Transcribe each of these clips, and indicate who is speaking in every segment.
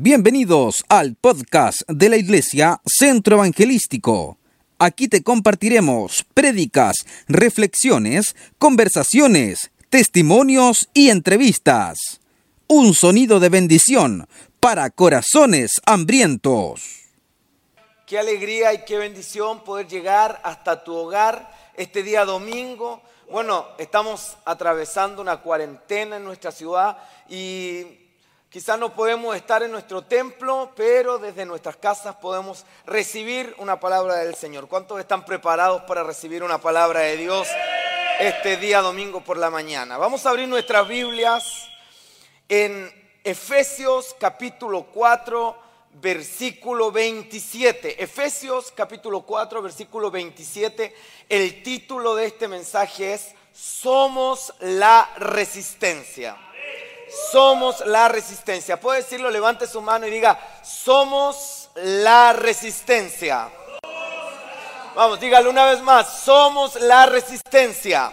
Speaker 1: Bienvenidos al podcast de la Iglesia Centro Evangelístico. Aquí te compartiremos prédicas, reflexiones, conversaciones, testimonios y entrevistas. Un sonido de bendición para corazones hambrientos.
Speaker 2: Qué alegría y qué bendición poder llegar hasta tu hogar este día domingo. Bueno, estamos atravesando una cuarentena en nuestra ciudad y Quizás no podemos estar en nuestro templo, pero desde nuestras casas podemos recibir una palabra del Señor. ¿Cuántos están preparados para recibir una palabra de Dios este día domingo por la mañana? Vamos a abrir nuestras Biblias en Efesios capítulo 4, versículo 27. Efesios capítulo 4, versículo 27. El título de este mensaje es Somos la resistencia somos la resistencia. Puede decirlo, levante su mano y diga, somos la resistencia. Vamos, dígalo una vez más, somos la resistencia.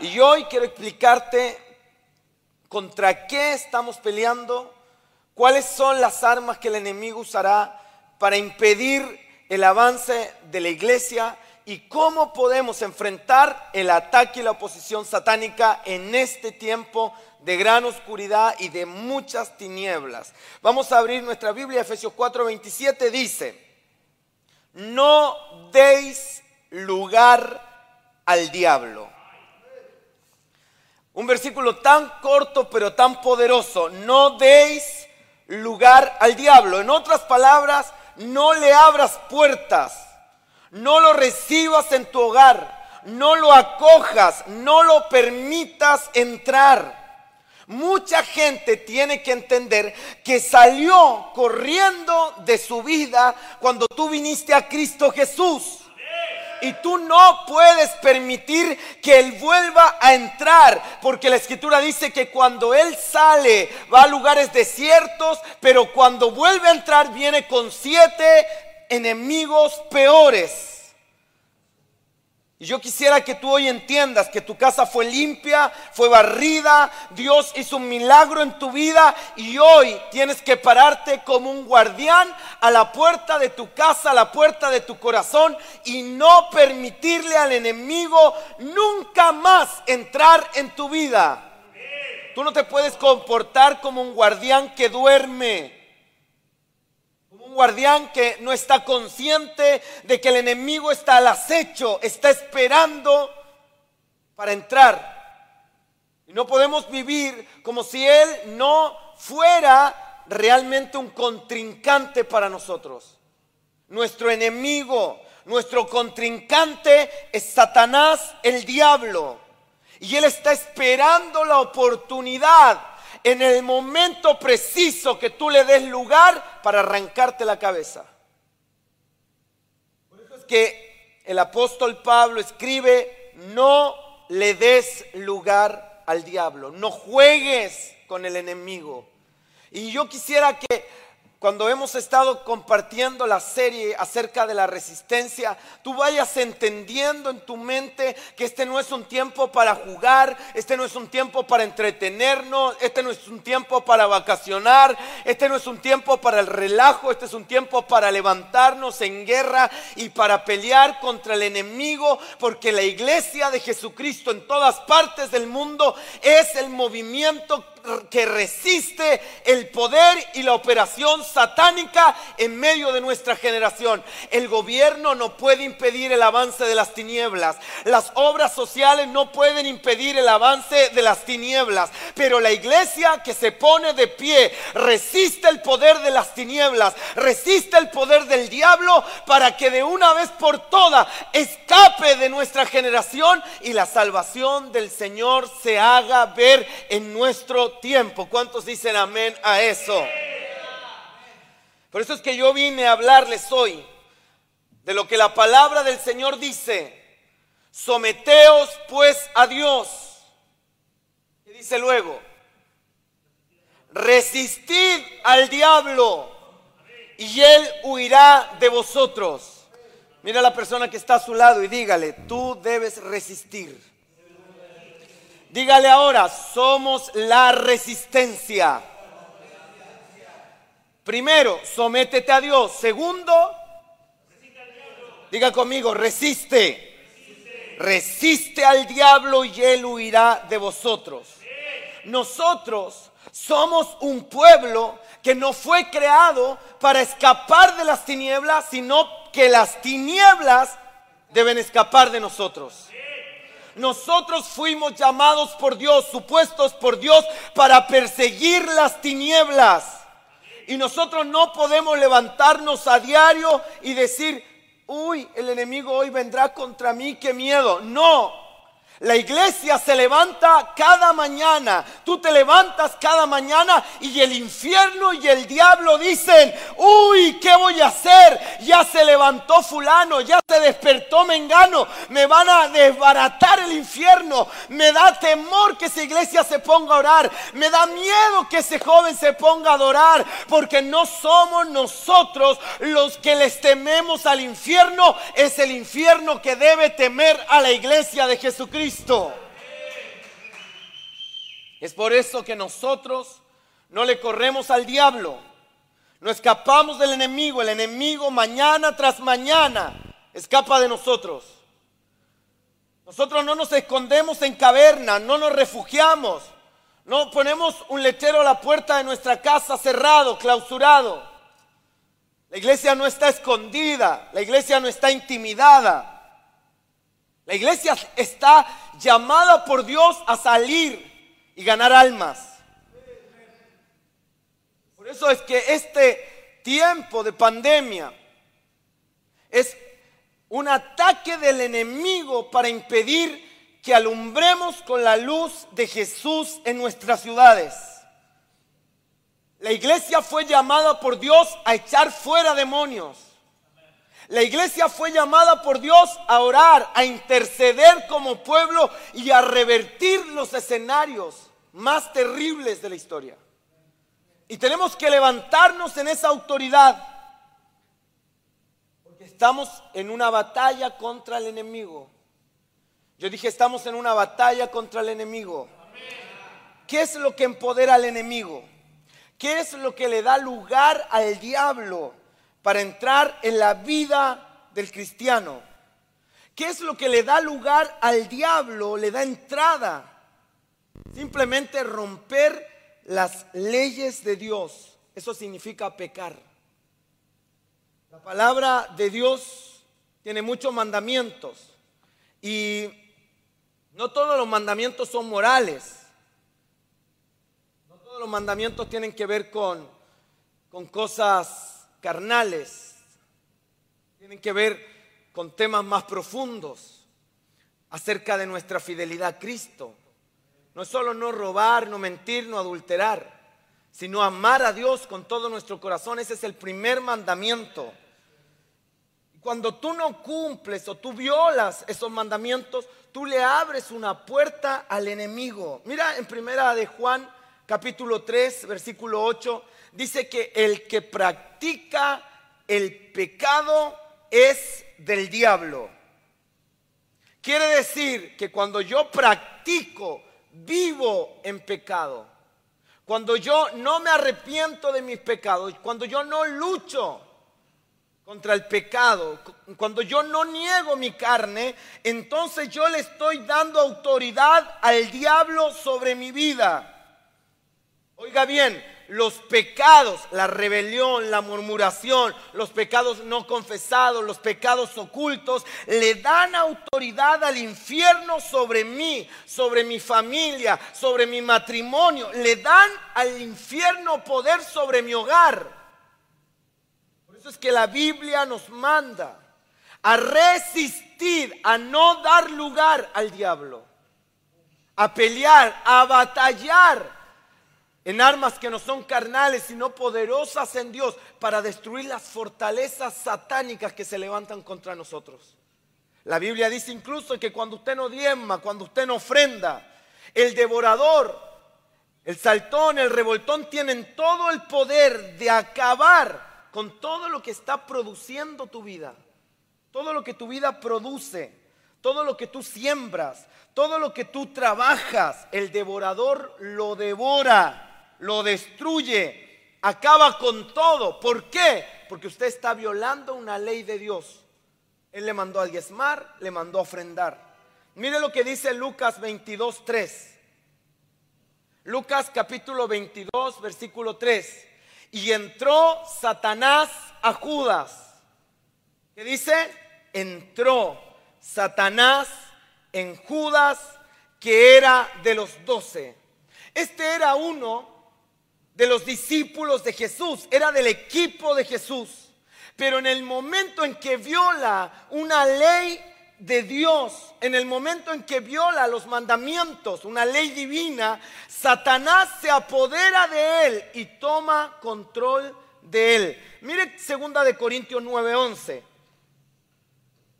Speaker 2: Y hoy quiero explicarte contra qué estamos peleando, cuáles son las armas que el enemigo usará para impedir el avance de la iglesia y cómo podemos enfrentar el ataque y la oposición satánica en este tiempo de gran oscuridad y de muchas tinieblas. Vamos a abrir nuestra Biblia, Efesios 4:27 dice, no deis lugar al diablo. Un versículo tan corto pero tan poderoso, no deis lugar al diablo. En otras palabras, no le abras puertas no lo recibas en tu hogar, no lo acojas, no lo permitas entrar. Mucha gente tiene que entender que salió corriendo de su vida cuando tú viniste a Cristo Jesús. Y tú no puedes permitir que Él vuelva a entrar, porque la escritura dice que cuando Él sale va a lugares desiertos, pero cuando vuelve a entrar viene con siete enemigos peores. Y yo quisiera que tú hoy entiendas que tu casa fue limpia, fue barrida, Dios hizo un milagro en tu vida y hoy tienes que pararte como un guardián a la puerta de tu casa, a la puerta de tu corazón y no permitirle al enemigo nunca más entrar en tu vida. Tú no te puedes comportar como un guardián que duerme guardián que no está consciente de que el enemigo está al acecho, está esperando para entrar. Y no podemos vivir como si Él no fuera realmente un contrincante para nosotros. Nuestro enemigo, nuestro contrincante es Satanás, el diablo. Y Él está esperando la oportunidad en el momento preciso que tú le des lugar para arrancarte la cabeza. Por eso es que el apóstol Pablo escribe, no le des lugar al diablo, no juegues con el enemigo. Y yo quisiera que cuando hemos estado compartiendo la serie acerca de la resistencia, tú vayas entendiendo en tu mente que este no es un tiempo para jugar, este no es un tiempo para entretenernos, este no es un tiempo para vacacionar, este no es un tiempo para el relajo, este es un tiempo para levantarnos en guerra y para pelear contra el enemigo, porque la iglesia de Jesucristo en todas partes del mundo es el movimiento que resiste el poder y la operación satánica en medio de nuestra generación. El gobierno no puede impedir el avance de las tinieblas. Las obras sociales no pueden impedir el avance de las tinieblas. Pero la iglesia que se pone de pie resiste el poder de las tinieblas, resiste el poder del diablo para que de una vez por todas escape de nuestra generación y la salvación del Señor se haga ver en nuestro tiempo. ¿Cuántos dicen amén a eso? Por eso es que yo vine a hablarles hoy de lo que la palabra del Señor dice. Someteos pues a Dios. Y dice luego, resistid al diablo y él huirá de vosotros. Mira a la persona que está a su lado y dígale, tú debes resistir. Dígale ahora, somos la resistencia. Primero, sométete a Dios. Segundo, diga conmigo, resiste. Resiste al diablo y él huirá de vosotros. Nosotros somos un pueblo que no fue creado para escapar de las tinieblas, sino que las tinieblas deben escapar de nosotros. Nosotros fuimos llamados por Dios, supuestos por Dios para perseguir las tinieblas. Y nosotros no podemos levantarnos a diario y decir, uy, el enemigo hoy vendrá contra mí, qué miedo. No, la iglesia se levanta cada mañana. Tú te levantas cada mañana y el infierno y el diablo dicen, uy, ¿qué voy a hacer? Ya se levantó fulano, ya se despertó Mengano. Me van a desbaratar el infierno. Me da temor que esa iglesia se ponga a orar. Me da miedo que ese joven se ponga a adorar. Porque no somos nosotros los que les tememos al infierno. Es el infierno que debe temer a la iglesia de Jesucristo. Es por eso que nosotros no le corremos al diablo, no escapamos del enemigo, el enemigo mañana tras mañana escapa de nosotros. Nosotros no nos escondemos en cavernas, no nos refugiamos, no ponemos un letrero a la puerta de nuestra casa cerrado, clausurado. La iglesia no está escondida, la iglesia no está intimidada. La iglesia está llamada por Dios a salir y ganar almas. Por eso es que este tiempo de pandemia es un ataque del enemigo para impedir que alumbremos con la luz de Jesús en nuestras ciudades. La iglesia fue llamada por Dios a echar fuera demonios. La iglesia fue llamada por Dios a orar, a interceder como pueblo y a revertir los escenarios más terribles de la historia. Y tenemos que levantarnos en esa autoridad. Porque estamos en una batalla contra el enemigo. Yo dije, estamos en una batalla contra el enemigo. ¿Qué es lo que empodera al enemigo? ¿Qué es lo que le da lugar al diablo? Para entrar en la vida del cristiano. ¿Qué es lo que le da lugar al diablo, le da entrada? Simplemente romper las leyes de Dios. Eso significa pecar. La palabra de Dios tiene muchos mandamientos y no todos los mandamientos son morales. No todos los mandamientos tienen que ver con, con cosas carnales, tienen que ver con temas más profundos acerca de nuestra fidelidad a Cristo. No es solo no robar, no mentir, no adulterar, sino amar a Dios con todo nuestro corazón. Ese es el primer mandamiento. Cuando tú no cumples o tú violas esos mandamientos, tú le abres una puerta al enemigo. Mira en primera de Juan capítulo 3, versículo 8, dice que el que practica el pecado es del diablo. Quiere decir que cuando yo practico, vivo en pecado, cuando yo no me arrepiento de mis pecados, cuando yo no lucho contra el pecado, cuando yo no niego mi carne, entonces yo le estoy dando autoridad al diablo sobre mi vida. Oiga bien, los pecados, la rebelión, la murmuración, los pecados no confesados, los pecados ocultos, le dan autoridad al infierno sobre mí, sobre mi familia, sobre mi matrimonio. Le dan al infierno poder sobre mi hogar. Por eso es que la Biblia nos manda a resistir, a no dar lugar al diablo, a pelear, a batallar en armas que no son carnales, sino poderosas en Dios para destruir las fortalezas satánicas que se levantan contra nosotros. La Biblia dice incluso que cuando usted no diezma, cuando usted no ofrenda, el devorador, el saltón, el revoltón tienen todo el poder de acabar con todo lo que está produciendo tu vida. Todo lo que tu vida produce, todo lo que tú siembras, todo lo que tú trabajas, el devorador lo devora lo destruye acaba con todo. ¿Por qué? Porque usted está violando una ley de Dios. Él le mandó a diezmar, le mandó a ofrendar. Mire lo que dice Lucas 22, 3. Lucas capítulo 22, versículo 3. Y entró Satanás a Judas. ¿Qué dice? Entró Satanás en Judas, que era de los doce. Este era uno de los discípulos de Jesús, era del equipo de Jesús. Pero en el momento en que viola una ley de Dios, en el momento en que viola los mandamientos, una ley divina, Satanás se apodera de él y toma control de él. Mire segunda de Corintios 9:11.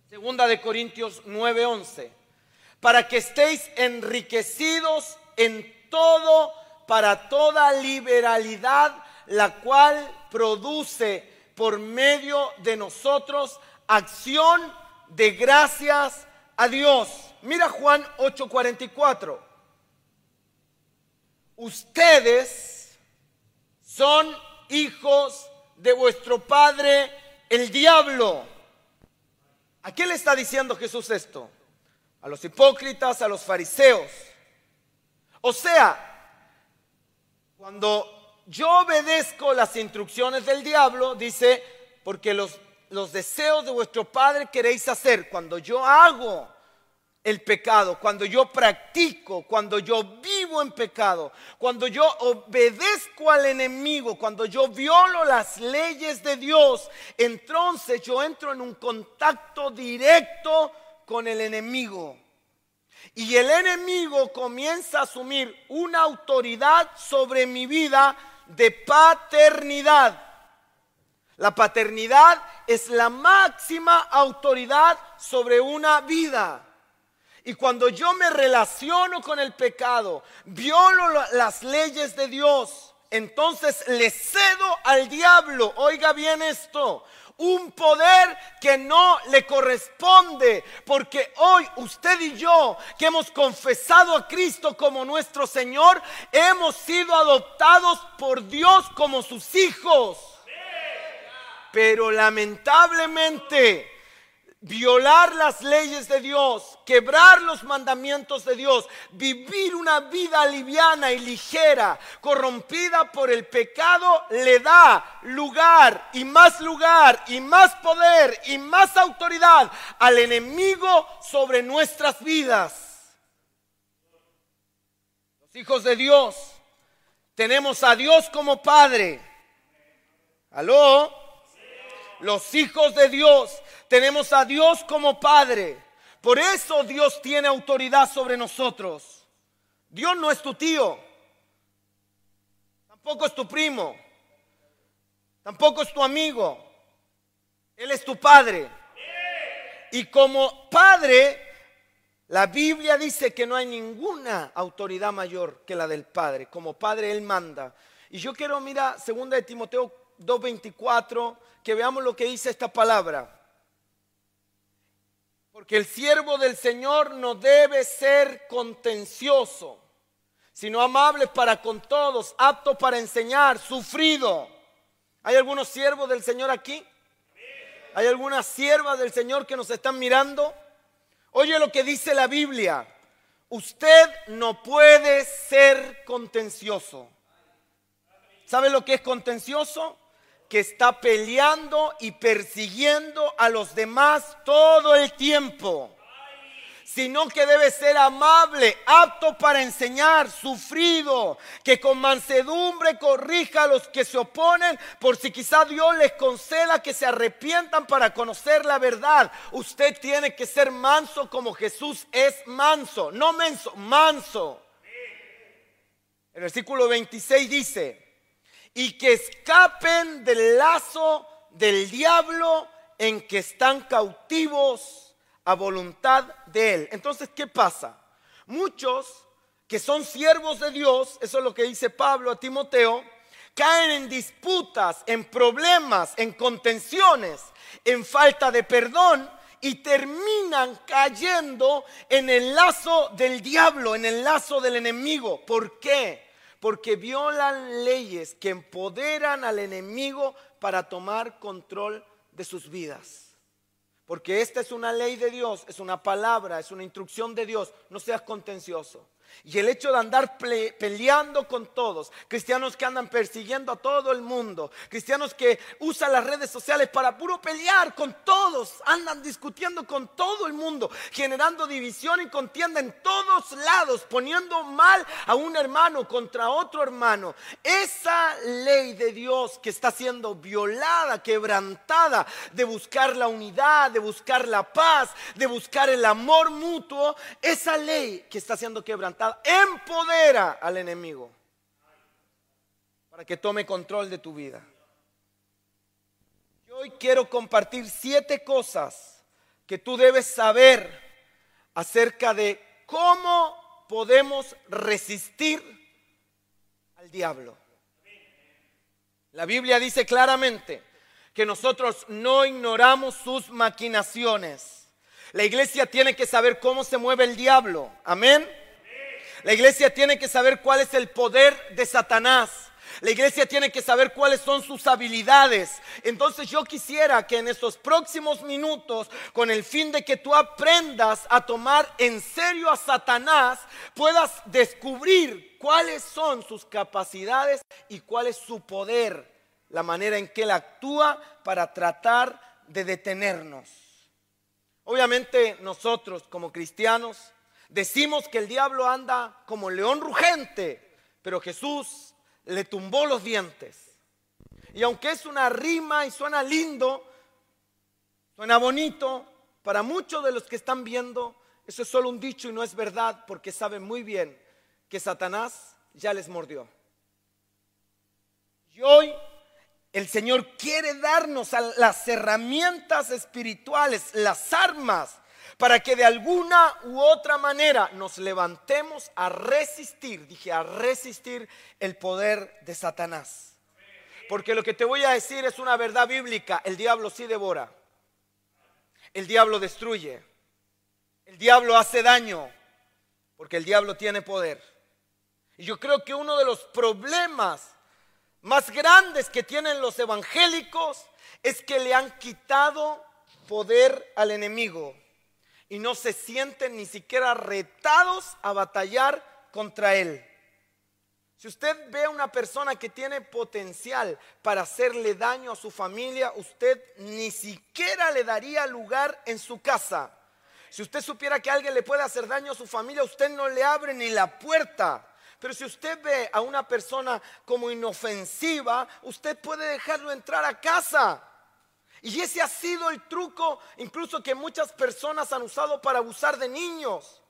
Speaker 2: Segunda de Corintios 9:11. Para que estéis enriquecidos en todo para toda liberalidad, la cual produce por medio de nosotros acción de gracias a Dios. Mira Juan 8:44. Ustedes son hijos de vuestro padre el diablo. ¿A quién le está diciendo Jesús esto? A los hipócritas, a los fariseos. O sea, cuando yo obedezco las instrucciones del diablo, dice, porque los los deseos de vuestro Padre queréis hacer. Cuando yo hago el pecado, cuando yo practico, cuando yo vivo en pecado, cuando yo obedezco al enemigo, cuando yo violo las leyes de Dios, entonces yo entro en un contacto directo con el enemigo. Y el enemigo comienza a asumir una autoridad sobre mi vida de paternidad. La paternidad es la máxima autoridad sobre una vida. Y cuando yo me relaciono con el pecado, violo las leyes de Dios, entonces le cedo al diablo, oiga bien esto, un poder que no le corresponde, porque hoy usted y yo, que hemos confesado a Cristo como nuestro Señor, hemos sido adoptados por Dios como sus hijos. Pero lamentablemente, violar las leyes de Dios, quebrar los mandamientos de Dios, vivir una vida liviana y ligera, corrompida por el pecado, le da lugar y más lugar y más poder y más autoridad al enemigo sobre nuestras vidas. Los hijos de Dios, tenemos a Dios como Padre. ¿Aló? los hijos de Dios, tenemos a Dios como Padre. Por eso Dios tiene autoridad sobre nosotros. Dios no es tu tío, tampoco es tu primo, tampoco es tu amigo. Él es tu Padre. Y como Padre, la Biblia dice que no hay ninguna autoridad mayor que la del Padre. Como Padre Él manda. Y yo quiero, mira, segunda de Timoteo 2.24 que veamos lo que dice esta palabra. Porque el siervo del Señor no debe ser contencioso, sino amable para con todos, apto para enseñar, sufrido. ¿Hay algunos siervos del Señor aquí? ¿Hay algunas siervas del Señor que nos están mirando? Oye lo que dice la Biblia. Usted no puede ser contencioso. ¿Sabe lo que es contencioso? Que está peleando y persiguiendo a los demás todo el tiempo, sino que debe ser amable, apto para enseñar, sufrido, que con mansedumbre corrija a los que se oponen, por si quizá Dios les conceda que se arrepientan para conocer la verdad. Usted tiene que ser manso como Jesús es manso, no menso, manso. El versículo 26 dice, y que escapen del lazo del diablo en que están cautivos a voluntad de él. Entonces, ¿qué pasa? Muchos que son siervos de Dios, eso es lo que dice Pablo a Timoteo, caen en disputas, en problemas, en contenciones, en falta de perdón y terminan cayendo en el lazo del diablo, en el lazo del enemigo. ¿Por qué? Porque violan leyes que empoderan al enemigo para tomar control de sus vidas. Porque esta es una ley de Dios, es una palabra, es una instrucción de Dios. No seas contencioso. Y el hecho de andar peleando con todos, cristianos que andan persiguiendo a todo el mundo, cristianos que usan las redes sociales para puro pelear con todos, andan discutiendo con todo el mundo, generando división y contienda en todos lados, poniendo mal a un hermano contra otro hermano. Esa ley de Dios que está siendo violada, quebrantada, de buscar la unidad, de buscar la paz, de buscar el amor mutuo, esa ley que está siendo quebrantada empodera al enemigo para que tome control de tu vida. Hoy quiero compartir siete cosas que tú debes saber acerca de cómo podemos resistir al diablo. La Biblia dice claramente que nosotros no ignoramos sus maquinaciones. La iglesia tiene que saber cómo se mueve el diablo. Amén. La iglesia tiene que saber cuál es el poder de Satanás. La iglesia tiene que saber cuáles son sus habilidades. Entonces yo quisiera que en estos próximos minutos, con el fin de que tú aprendas a tomar en serio a Satanás, puedas descubrir cuáles son sus capacidades y cuál es su poder, la manera en que él actúa para tratar de detenernos. Obviamente nosotros como cristianos Decimos que el diablo anda como león rugente, pero Jesús le tumbó los dientes. Y aunque es una rima y suena lindo, suena bonito, para muchos de los que están viendo, eso es solo un dicho y no es verdad, porque saben muy bien que Satanás ya les mordió. Y hoy el Señor quiere darnos las herramientas espirituales, las armas para que de alguna u otra manera nos levantemos a resistir, dije, a resistir el poder de Satanás. Porque lo que te voy a decir es una verdad bíblica, el diablo sí devora, el diablo destruye, el diablo hace daño, porque el diablo tiene poder. Y yo creo que uno de los problemas más grandes que tienen los evangélicos es que le han quitado poder al enemigo y no se sienten ni siquiera retados a batallar contra Él. Si usted ve a una persona que tiene potencial para hacerle daño a su familia, usted ni siquiera le daría lugar en su casa. Si usted supiera que alguien le puede hacer daño a su familia, usted no le abre ni la puerta. Pero si usted ve a una persona como inofensiva, usted puede dejarlo entrar a casa. Y ese ha sido el truco incluso que muchas personas han usado para abusar de niños.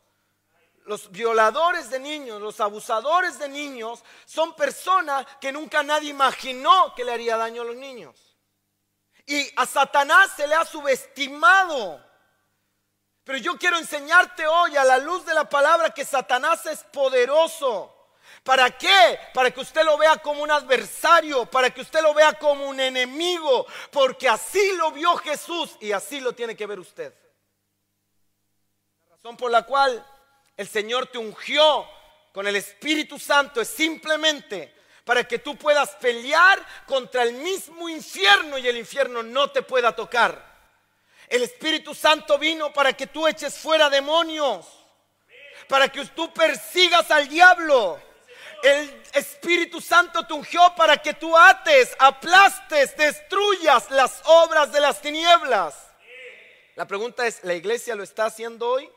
Speaker 2: Los violadores de niños, los abusadores de niños son personas que nunca nadie imaginó que le haría daño a los niños. Y a Satanás se le ha subestimado. Pero yo quiero enseñarte hoy a la luz de la palabra que Satanás es poderoso. ¿Para qué? Para que usted lo vea como un adversario, para que usted lo vea como un enemigo, porque así lo vio Jesús y así lo tiene que ver usted. La razón por la cual el Señor te ungió con el Espíritu Santo es simplemente para que tú puedas pelear contra el mismo infierno y el infierno no te pueda tocar. El Espíritu Santo vino para que tú eches fuera demonios, para que tú persigas al diablo el Espíritu Santo te ungió para que tú ates, aplastes, destruyas las obras de las tinieblas. La pregunta es, ¿la iglesia lo está haciendo hoy?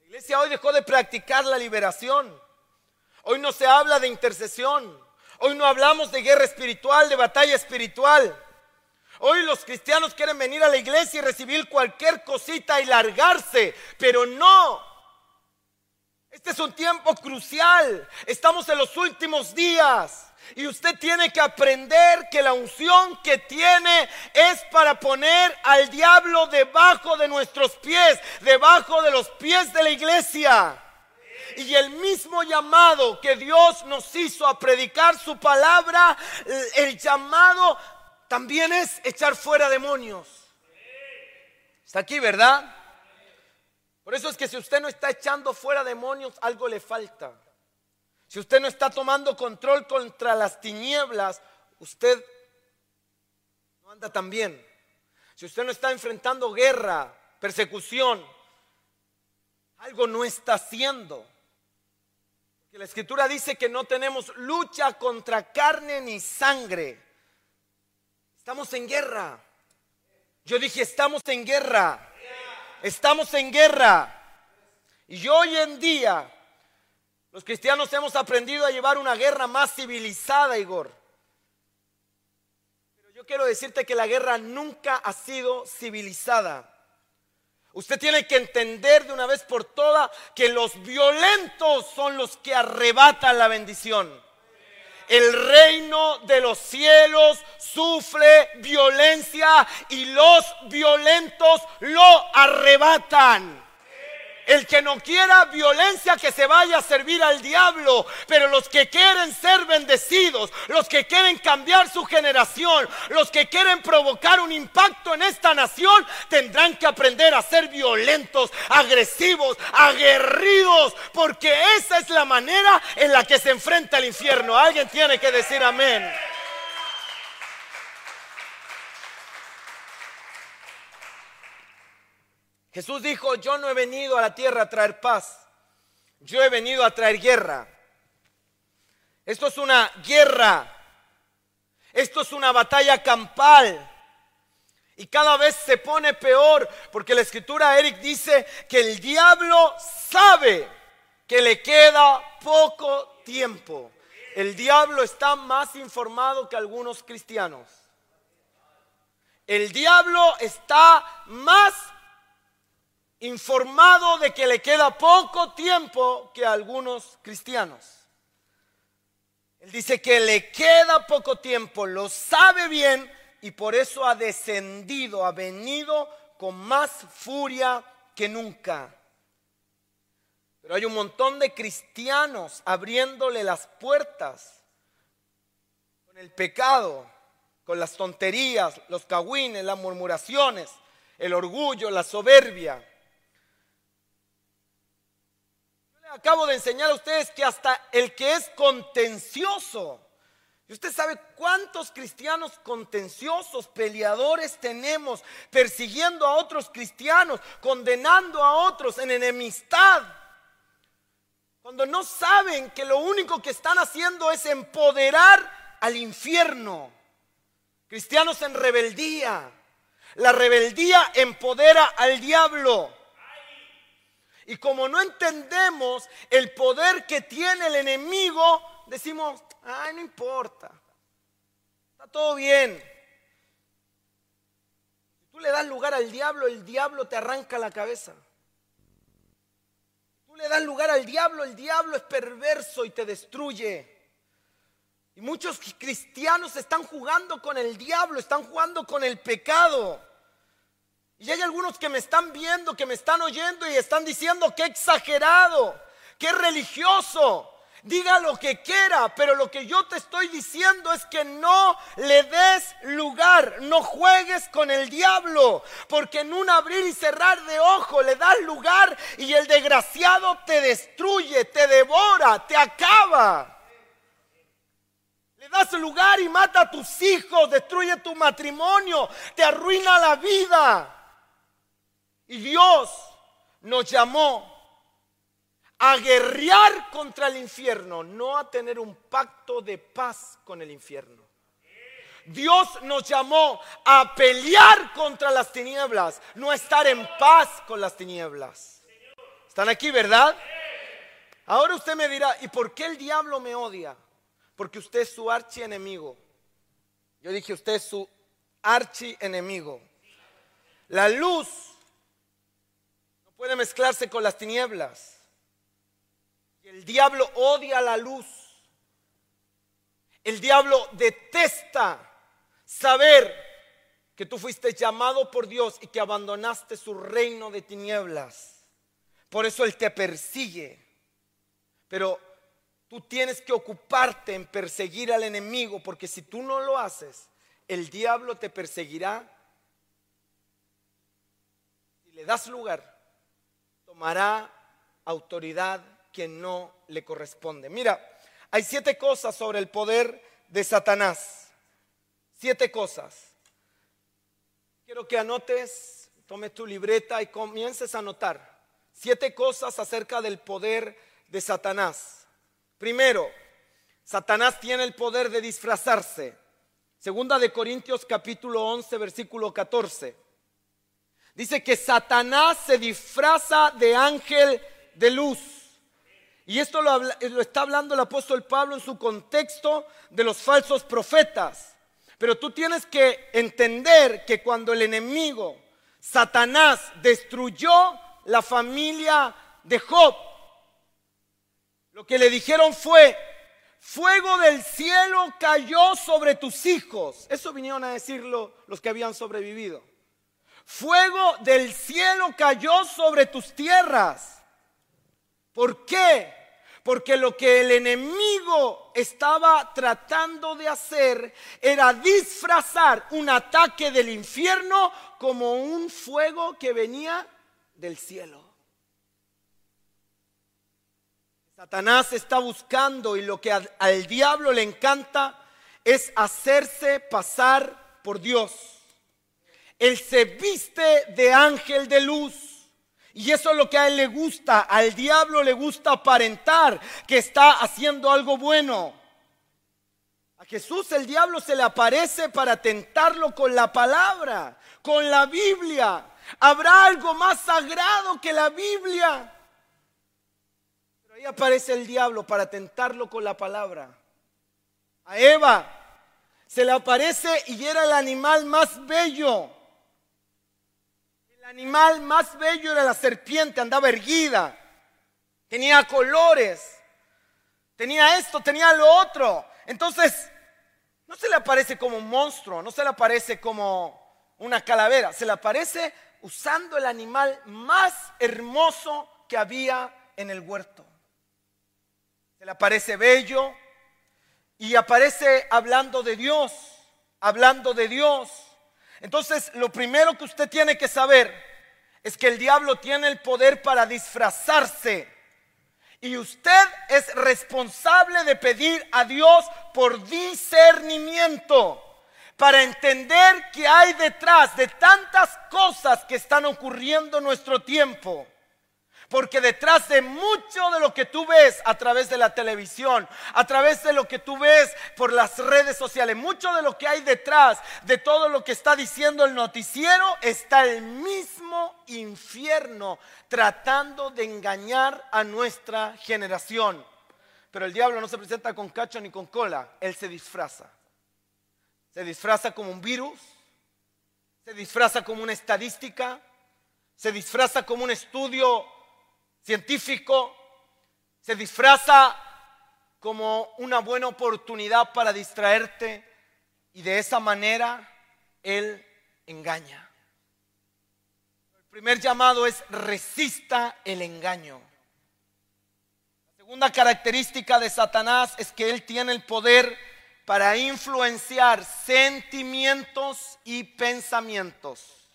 Speaker 2: La iglesia hoy dejó de practicar la liberación. Hoy no se habla de intercesión. Hoy no hablamos de guerra espiritual, de batalla espiritual. Hoy los cristianos quieren venir a la iglesia y recibir cualquier cosita y largarse, pero no este es un tiempo crucial. Estamos en los últimos días. Y usted tiene que aprender que la unción que tiene es para poner al diablo debajo de nuestros pies, debajo de los pies de la iglesia. Y el mismo llamado que Dios nos hizo a predicar su palabra, el llamado también es echar fuera demonios. Está aquí, ¿verdad? Por eso es que si usted no está echando fuera demonios, algo le falta. si usted no está tomando control contra las tinieblas, usted no anda tan bien. Si usted no está enfrentando guerra, persecución, algo no está haciendo. La escritura dice que no tenemos lucha contra carne ni sangre. Estamos en guerra. Yo dije, estamos en guerra. Estamos en guerra. Y hoy en día, los cristianos hemos aprendido a llevar una guerra más civilizada, Igor. Pero yo quiero decirte que la guerra nunca ha sido civilizada. Usted tiene que entender de una vez por todas que los violentos son los que arrebatan la bendición. El reino de los cielos sufre violencia y los violentos lo arrebatan. El que no quiera violencia, que se vaya a servir al diablo. Pero los que quieren ser bendecidos, los que quieren cambiar su generación, los que quieren provocar un impacto en esta nación, tendrán que aprender a ser violentos, agresivos, aguerridos. Porque esa es la manera en la que se enfrenta el infierno. Alguien tiene que decir amén. Jesús dijo, yo no he venido a la tierra a traer paz, yo he venido a traer guerra. Esto es una guerra, esto es una batalla campal. Y cada vez se pone peor porque la escritura Eric dice que el diablo sabe que le queda poco tiempo. El diablo está más informado que algunos cristianos. El diablo está más informado de que le queda poco tiempo que a algunos cristianos. Él dice que le queda poco tiempo, lo sabe bien y por eso ha descendido, ha venido con más furia que nunca. Pero hay un montón de cristianos abriéndole las puertas con el pecado, con las tonterías, los cagüines, las murmuraciones, el orgullo, la soberbia. Acabo de enseñar a ustedes que hasta el que es contencioso, y usted sabe cuántos cristianos contenciosos, peleadores tenemos, persiguiendo a otros cristianos, condenando a otros en enemistad, cuando no saben que lo único que están haciendo es empoderar al infierno. Cristianos en rebeldía. La rebeldía empodera al diablo. Y como no entendemos el poder que tiene el enemigo, decimos, ay, no importa, está todo bien. Si tú le das lugar al diablo, el diablo te arranca la cabeza. Tú le das lugar al diablo, el diablo es perverso y te destruye. Y muchos cristianos están jugando con el diablo, están jugando con el pecado. Y hay algunos que me están viendo, que me están oyendo y están diciendo que exagerado, que religioso. Diga lo que quiera, pero lo que yo te estoy diciendo es que no le des lugar, no juegues con el diablo, porque en un abrir y cerrar de ojo le das lugar y el desgraciado te destruye, te devora, te acaba. Le das lugar y mata a tus hijos, destruye tu matrimonio, te arruina la vida. Y Dios nos llamó a guerrear contra el infierno, no a tener un pacto de paz con el infierno. Dios nos llamó a pelear contra las tinieblas, no a estar en paz con las tinieblas. ¿Están aquí, verdad? Ahora usted me dirá, ¿y por qué el diablo me odia? Porque usted es su archienemigo. Yo dije, usted es su archienemigo. La luz puede mezclarse con las tinieblas. El diablo odia la luz. El diablo detesta saber que tú fuiste llamado por Dios y que abandonaste su reino de tinieblas. Por eso Él te persigue. Pero tú tienes que ocuparte en perseguir al enemigo, porque si tú no lo haces, el diablo te perseguirá. Y le das lugar, tomará autoridad que no le corresponde. Mira, Hay siete cosas sobre el poder de Satanás. Siete cosas. Quiero que anotes, tomes tu libreta y comiences a anotar. Siete cosas acerca del poder de Satanás. Primero, Satanás tiene el poder de disfrazarse. Segunda de Corintios capítulo 11 versículo 14. Dice que Satanás se disfraza de ángel de luz. Y esto lo, lo, está hablando el apóstol Pablo en su contexto de los falsos profetas. Pero tú tienes que entender que cuando el enemigo, Satanás, destruyó la familia de Job, lo que le dijeron fue, fuego del cielo cayó sobre tus hijos. Eso vinieron a decirlo los que habían sobrevivido. Fuego del cielo cayó sobre tus tierras. ¿Por qué? Porque lo que el enemigo estaba tratando de hacer era disfrazar un ataque del infierno como un fuego que venía del cielo. Satanás está buscando y lo que al, al, diablo le encanta es hacerse pasar por Dios. Él se viste de ángel de luz. Y eso es lo que a él le gusta. Al diablo le gusta aparentar que está haciendo algo bueno. A Jesús el diablo se le aparece para tentarlo con la palabra, con la Biblia. ¿Habrá algo más sagrado que la Biblia? Pero ahí aparece el diablo para tentarlo con la palabra. A Eva se le aparece y era el animal más bello. El animal más bello era la serpiente, andaba erguida, tenía colores, tenía esto, tenía lo otro. Entonces, no se le aparece como un monstruo, no se le aparece como una calavera, se le aparece usando el animal más hermoso que había en el huerto. Se le aparece bello y aparece hablando de Dios, hablando de Dios. Entonces, lo primero que usted tiene que saber es que el diablo tiene el poder para disfrazarse. Y usted es responsable de pedir a Dios por discernimiento para entender qué hay detrás de tantas cosas que están ocurriendo en nuestro tiempo. Porque detrás de mucho de lo que tú ves a través de la televisión, a través de lo que tú ves por las redes sociales, mucho de lo que hay detrás de todo lo que está diciendo el noticiero, está el mismo infierno tratando de engañar a nuestra generación. Pero el diablo no se presenta con cacho ni con cola, él se disfraza. Se disfraza como un virus, se disfraza como una estadística, se disfraza como un estudio científico, se disfraza como una buena oportunidad para distraerte y de esa manera Él engaña. El primer llamado es resista el engaño. La segunda característica de Satanás es que Él tiene el poder para influenciar sentimientos y pensamientos.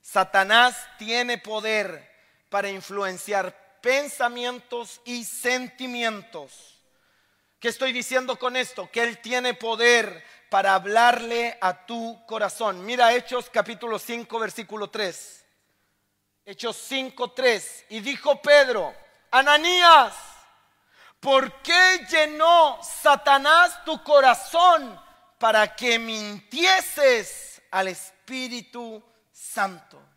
Speaker 2: Satanás tiene poder para influenciar pensamientos y sentimientos. ¿Qué estoy diciendo con esto? Que Él tiene poder para hablarle a tu corazón. Mira Hechos capítulo 5 versículo 3. Hechos 5, 3. Y dijo Pedro, Ananías, ¿Por qué llenó Satanás tu corazón para que mintieses al Espíritu Santo?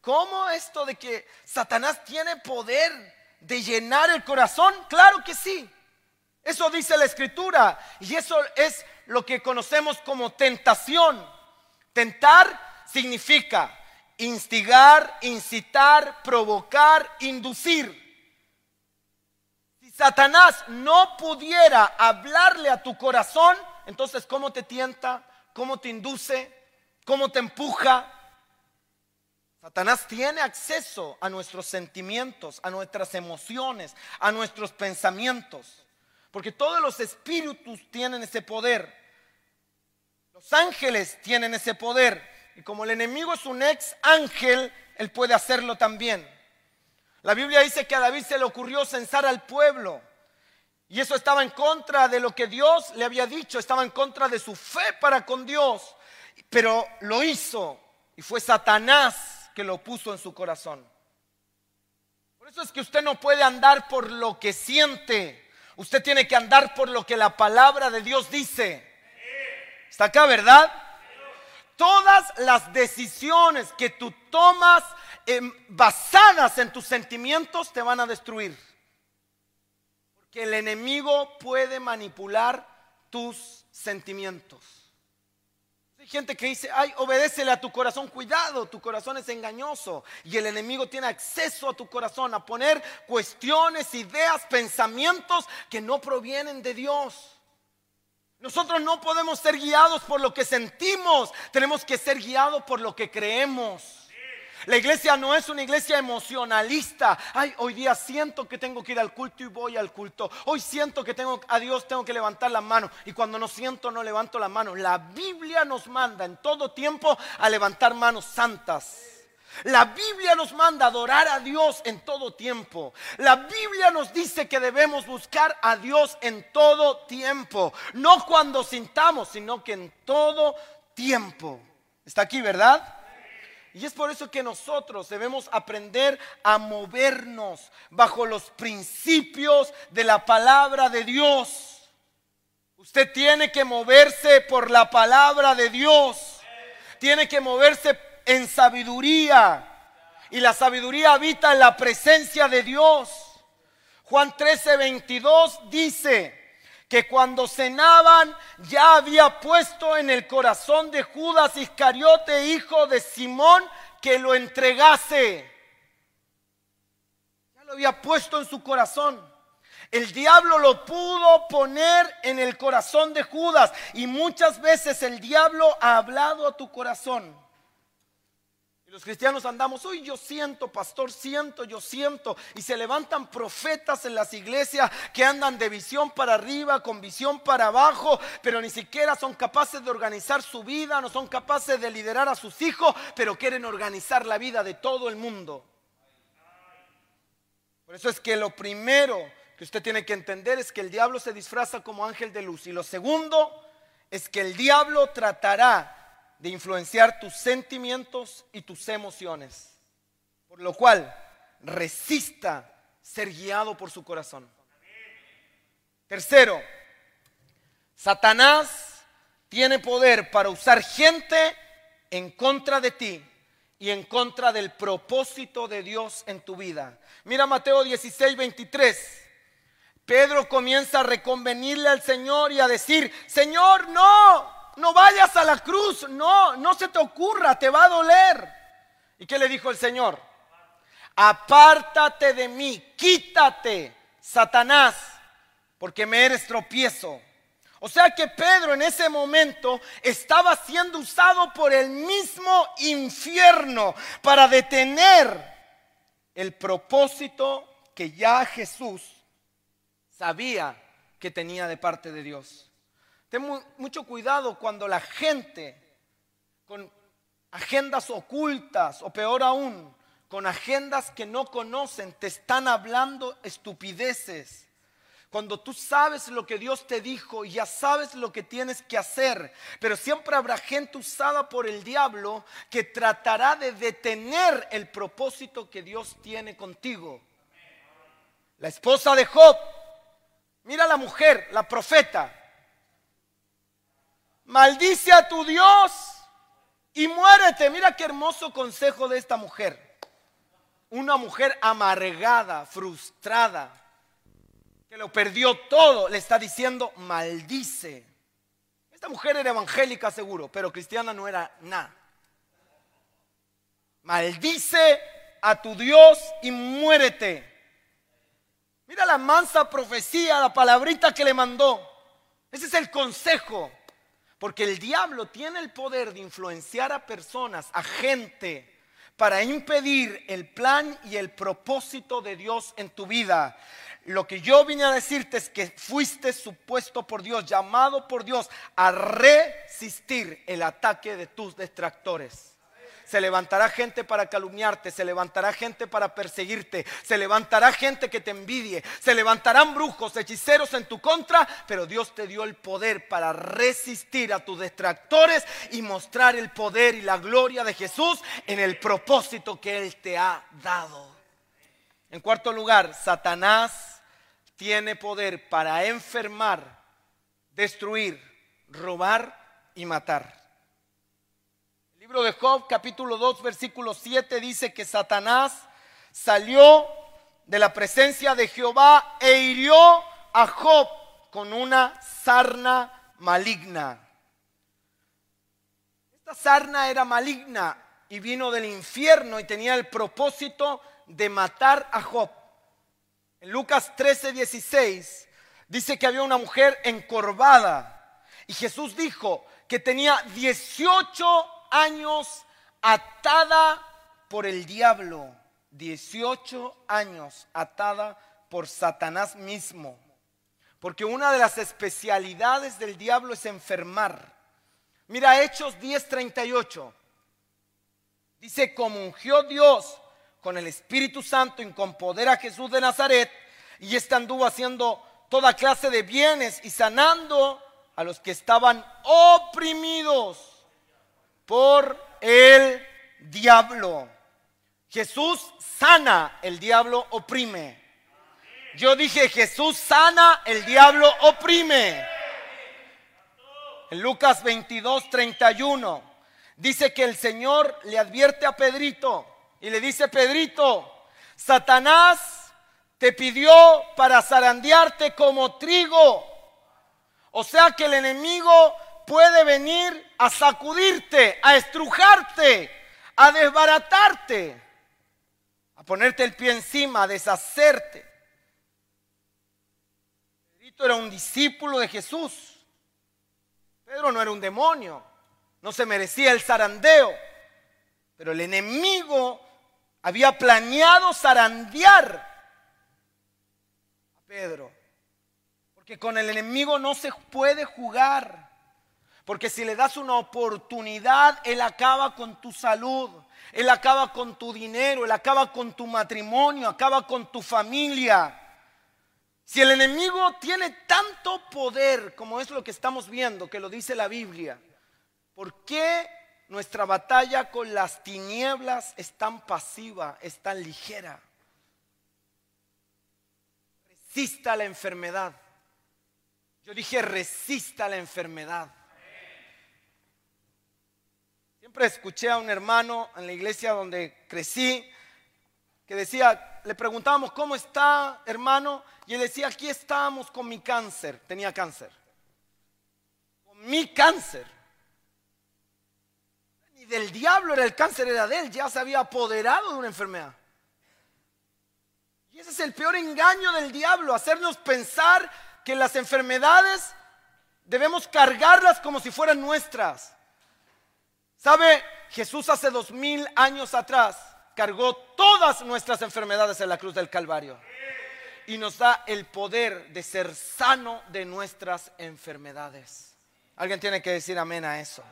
Speaker 2: ¿Cómo esto de que Satanás tiene poder de llenar el corazón? Claro que sí. Eso dice la escritura y eso es lo que conocemos como tentación. Tentar significa instigar, incitar, provocar, inducir. Satanás no pudiera hablarle a tu corazón, entonces ¿cómo te tienta? ¿Cómo te induce? ¿Cómo te empuja? Satanás tiene acceso a nuestros sentimientos, a nuestras emociones, a nuestros pensamientos. Porque todos los espíritus tienen ese poder. Los ángeles tienen ese poder. Y como el enemigo es un ex ángel, él puede hacerlo también. La Biblia dice que a David se le ocurrió censar al pueblo. Y eso estaba en contra de lo que Dios le había dicho, estaba en contra de su fe para con Dios. Pero lo hizo y fue Satanás que lo puso en su corazón. Por eso es que usted no puede andar por lo que siente. Usted tiene que andar por lo que la palabra de Dios dice. ¿Está acá, verdad? Todas las decisiones que tú tomas em, basadas en tus sentimientos te van a destruir. Porque el enemigo puede manipular tus sentimientos. Gente que dice, ay, obedécele a tu corazón, cuidado, tu corazón es engañoso. Y el enemigo tiene acceso a tu corazón a poner cuestiones, ideas, pensamientos que no provienen de Dios. Nosotros no podemos ser guiados por lo que sentimos, tenemos que ser guiados por lo que creemos. La iglesia no es una iglesia emocionalista. Ay, hoy día siento que tengo que ir al culto y voy al culto. Hoy siento que tengo a Dios tengo que levantar la mano y cuando no siento no levanto la mano. La Biblia nos manda en todo tiempo a levantar manos santas. La Biblia nos manda adorar a Dios en todo tiempo. La Biblia nos dice que debemos buscar a Dios en todo tiempo. No cuando sintamos, sino que en todo tiempo. ¿Está aquí, verdad? Y es por eso que nosotros debemos aprender a movernos bajo los principios de la palabra de Dios. Usted tiene que moverse por la palabra de Dios. Tiene que moverse en sabiduría. Y la sabiduría habita en la presencia de Dios. Juan 13, 22 dice que cuando cenaban ya había puesto en el corazón de Judas Iscariote, hijo de Simón, que lo entregase. Ya lo había puesto en su corazón. El diablo lo pudo poner en el corazón de Judas y muchas veces el diablo ha hablado a tu corazón y los cristianos andamos, hoy yo siento, pastor, siento, yo siento. Y se levantan profetas en las iglesias que andan de visión para arriba, con visión para abajo, pero ni siquiera son capaces de organizar su vida, no son capaces de liderar a sus hijos, pero quieren organizar la vida de todo el mundo. Por eso es que lo primero que usted tiene que entender es que el diablo se disfraza como ángel de luz. Y lo segundo es que el diablo tratará de influenciar tus sentimientos y tus emociones. Por lo cual, resista ser guiado por su corazón. Tercero, Satanás tiene poder para usar gente en contra de ti y en contra del propósito de Dios en tu vida. Mira Mateo 16, 23. Pedro comienza a reconvenirle al Señor y a decir, Señor, no, no vayas a la cruz, no, no se te ocurra, te va a doler. ¿Y qué le dijo el Señor? Apártate de mí, quítate, Satanás, porque me eres tropiezo. O sea que Pedro en ese momento estaba siendo usado por el mismo infierno para detener el propósito que ya Jesús sabía que tenía de parte de Dios. Ten mucho cuidado cuando la gente con agendas ocultas o peor aún, con agendas que no conocen, te están hablando estupideces. Cuando tú sabes lo que Dios te dijo y ya sabes lo que tienes que hacer, pero siempre habrá gente usada por el diablo que tratará de detener el propósito que Dios tiene contigo. La esposa de Job, mira la mujer, la profeta, maldice a tu Dios y muérete. Mira qué hermoso consejo de esta mujer. Una mujer amargada, frustrada, que lo perdió todo, le está diciendo, maldice. Esta mujer era evangélica seguro, pero cristiana no era nada. Maldice a tu Dios y muérete. Mira la mansa profecía, la palabrita que le mandó. Ese es el consejo. Porque el diablo tiene el poder de influenciar a personas, a gente, para impedir el plan y el propósito de Dios en tu vida. Lo que yo vine a decirte es que fuiste supuesto por Dios, llamado por Dios a resistir el ataque de tus detractores. Se levantará gente para calumniarte, se levantará gente para perseguirte, se levantará gente que te envidie, se levantarán brujos, hechiceros en tu contra, pero Dios te dio el poder para resistir a tus detractores y mostrar el poder y la gloria de Jesús en el propósito que Él te ha dado. En cuarto lugar, Satanás tiene poder para enfermar, destruir, robar y matar libro de Job, capítulo 2, versículo 7, dice que Satanás salió de la presencia de Jehová e hirió a Job con una sarna maligna. Esta sarna era maligna y vino del infierno y tenía el propósito de matar a Job. En Lucas 13, 16 dice que había una mujer encorvada y Jesús dijo que tenía 18 años atada por el diablo, 18 años atada por Satanás mismo. Porque una de las especialidades del diablo es enfermar. Mira Hechos 10:38. Dice, como ungió Dios con el Espíritu Santo y con poder a Jesús de Nazaret, y éste anduvo haciendo toda clase de bienes y sanando a los que estaban oprimidos por el diablo. Jesús sana, el diablo oprime. Yo dije, Jesús sana, el diablo oprime. En Lucas 22, 31 dice que el Señor le advierte a Pedrito y le dice, Pedrito, Satanás te pidió para zarandearte como trigo. O sea que el enemigo puede venir a sacudirte, a estrujarte, a desbaratarte, a ponerte el pie encima, a deshacerte. Pedro era un discípulo de Jesús. Pedro no era un demonio, no se merecía el zarandeo, pero el enemigo había planeado zarandear a Pedro. Porque con el enemigo no se puede jugar. Porque si le das una oportunidad, Él acaba con tu salud, Él acaba con tu dinero, Él acaba con tu matrimonio, acaba con tu familia. Si el enemigo tiene tanto poder como es lo que estamos viendo, que lo dice la Biblia, ¿por qué nuestra batalla con las tinieblas es tan pasiva, es tan ligera? Resista la enfermedad. Yo dije, resista la enfermedad. Siempre escuché a un hermano en la iglesia donde crecí que decía, le preguntábamos, ¿cómo está hermano? Y él decía, aquí estamos con mi cáncer, tenía cáncer. Con mi cáncer. Ni del diablo era el cáncer, era de él, ya se había apoderado de una enfermedad. Y ese es el peor engaño del diablo, hacernos pensar que las enfermedades debemos cargarlas como si fueran nuestras. ¿Sabe? Jesús hace dos mil años atrás cargó todas nuestras enfermedades en la cruz del Calvario y nos da el poder de ser sano de nuestras enfermedades. Alguien tiene que decir amén a eso.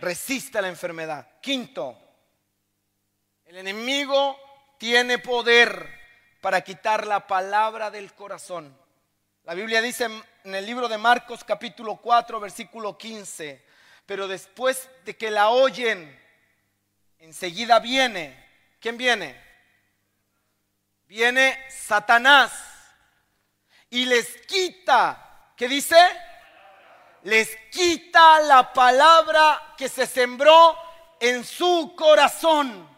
Speaker 2: Resiste la enfermedad. Quinto, el enemigo tiene poder para quitar la palabra del corazón. La Biblia dice en el libro de Marcos capítulo 4 versículo 15, pero después de que la oyen, enseguida viene. ¿Quién viene? Viene Satanás y les quita, ¿qué dice? Les quita la palabra que se sembró en su corazón.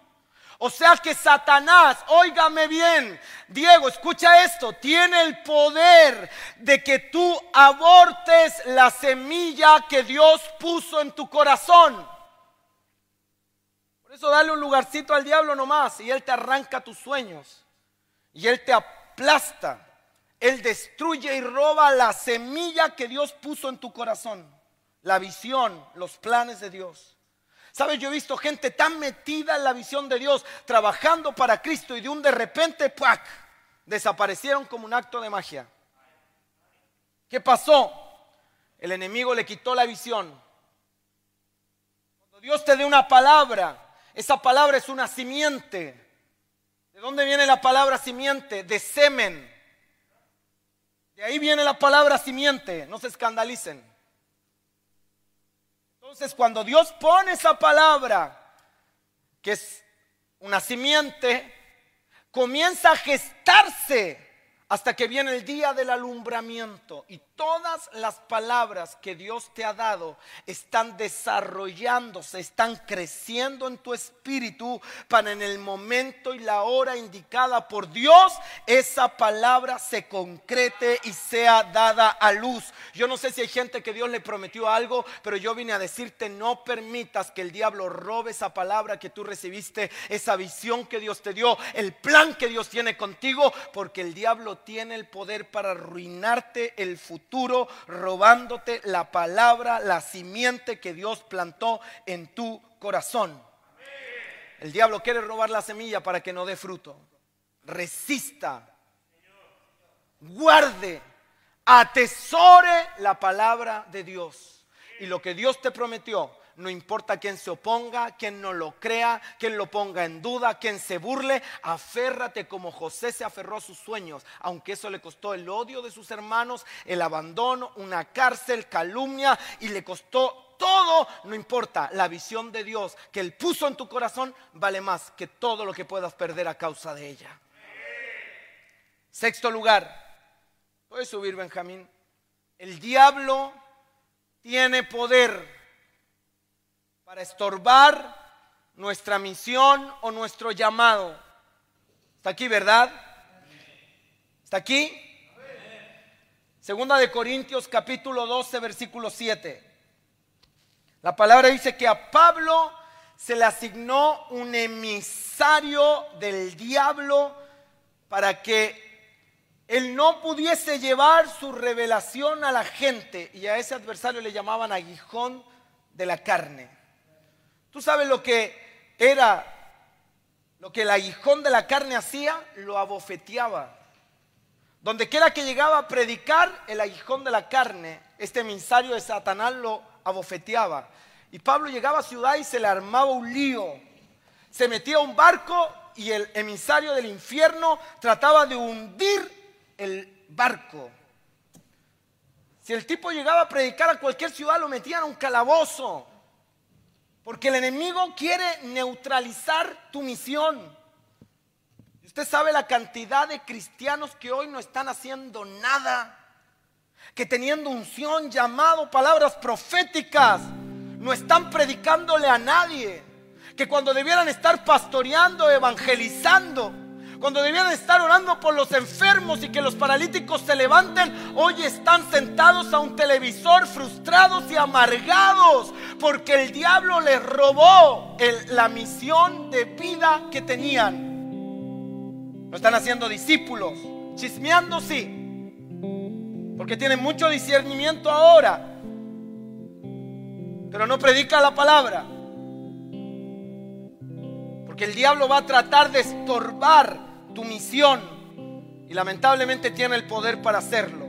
Speaker 2: O sea que Satanás, óigame bien, Diego, escucha esto, tiene el poder de que tú abortes la semilla que Dios puso en tu corazón. Por eso dale un lugarcito al diablo nomás y él te arranca tus sueños y él te aplasta. Él destruye y roba la semilla que Dios puso en tu corazón, la visión, los planes de Dios. ¿Sabes? Yo he visto gente tan metida en la visión de Dios, trabajando para Cristo y de un de repente, ¡pac! Desaparecieron como un acto de magia. ¿Qué pasó? El enemigo le quitó la visión. Cuando Dios te dé una palabra, Esa palabra es una simiente. ¿De dónde viene la palabra simiente? De semen. De ahí viene la palabra simiente. No se escandalicen. Entonces, cuando Dios pone esa palabra, que es una simiente, comienza a gestarse hasta que viene el día del alumbramiento y todas las palabras que Dios te ha dado están desarrollándose, están creciendo en tu espíritu para en el momento y la hora indicada por Dios, esa palabra se concrete y sea dada a luz. Yo no sé si hay gente que Dios le prometió algo, pero yo vine a decirte, no permitas que el diablo robe esa palabra que tú recibiste, esa visión que Dios te dio, el plan que Dios tiene contigo, porque el diablo tiene el poder para arruinarte el futuro, robándote la palabra, la simiente que Dios plantó en tu corazón. El diablo quiere robar la semilla para que no dé fruto. Resista. Guarde. Atesore la palabra de Dios. Y lo que Dios te prometió, no importa quién se oponga, quién no lo crea, quién lo ponga en duda, quién se burle, aférrate como José se aferró a sus sueños, aunque eso le costó el odio de sus hermanos, el abandono, una cárcel, calumnia y le costó todo, no importa, la visión de Dios que Él puso en tu corazón vale más que todo lo que puedas perder a causa de ella. Sexto lugar, puedes subir Benjamín, el diablo tiene poder para estorbar nuestra misión o nuestro llamado. ¿Está aquí, verdad? ¿Está aquí? Segunda de Corintios capítulo 12, versículo 7. La palabra dice que a Pablo se le asignó un emisario del diablo para que él no pudiese llevar su revelación a la gente y a ese adversario le llamaban aguijón de la carne. ¿Tú sabes lo que era, lo que el aguijón de la carne hacía? Lo abofeteaba. Donde quiera que llegaba a predicar, el aguijón de la carne, este emisario de Satanás lo abofeteaba. Y Pablo llegaba a ciudad y se le armaba un lío. Se metía a un barco y el emisario del infierno trataba de hundir el barco. Si el tipo llegaba a predicar a cualquier ciudad, lo metían a un calabozo. Porque el enemigo quiere neutralizar tu misión. Usted sabe la cantidad de cristianos que hoy no están haciendo nada. Que teniendo unción, llamado, palabras proféticas, no están predicándole a nadie. Que cuando debieran estar pastoreando, evangelizando, cuando debían estar orando por los enfermos y que los paralíticos se levanten, hoy están sentados a un televisor frustrados y amargados porque el diablo les robó la misión de vida que tenían. No están haciendo discípulos, chismeando sí, porque tienen mucho discernimiento ahora, pero no predica la palabra. Porque el diablo va a tratar de estorbar tu misión y lamentablemente tiene el poder para hacerlo.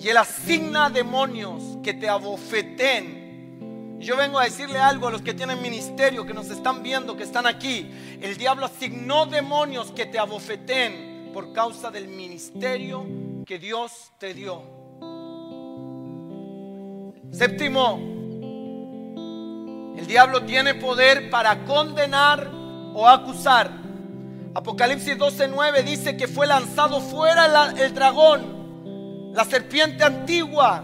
Speaker 2: Y él asigna demonios que te abofeten. Yo vengo a decirle algo a los que tienen ministerio, que nos están viendo, que están aquí. El diablo asignó demonios que te abofeten por causa del ministerio que Dios te dio. Séptimo, el diablo tiene poder para condenar o acusar. Apocalipsis 12:9 dice que fue lanzado fuera el dragón, la serpiente antigua,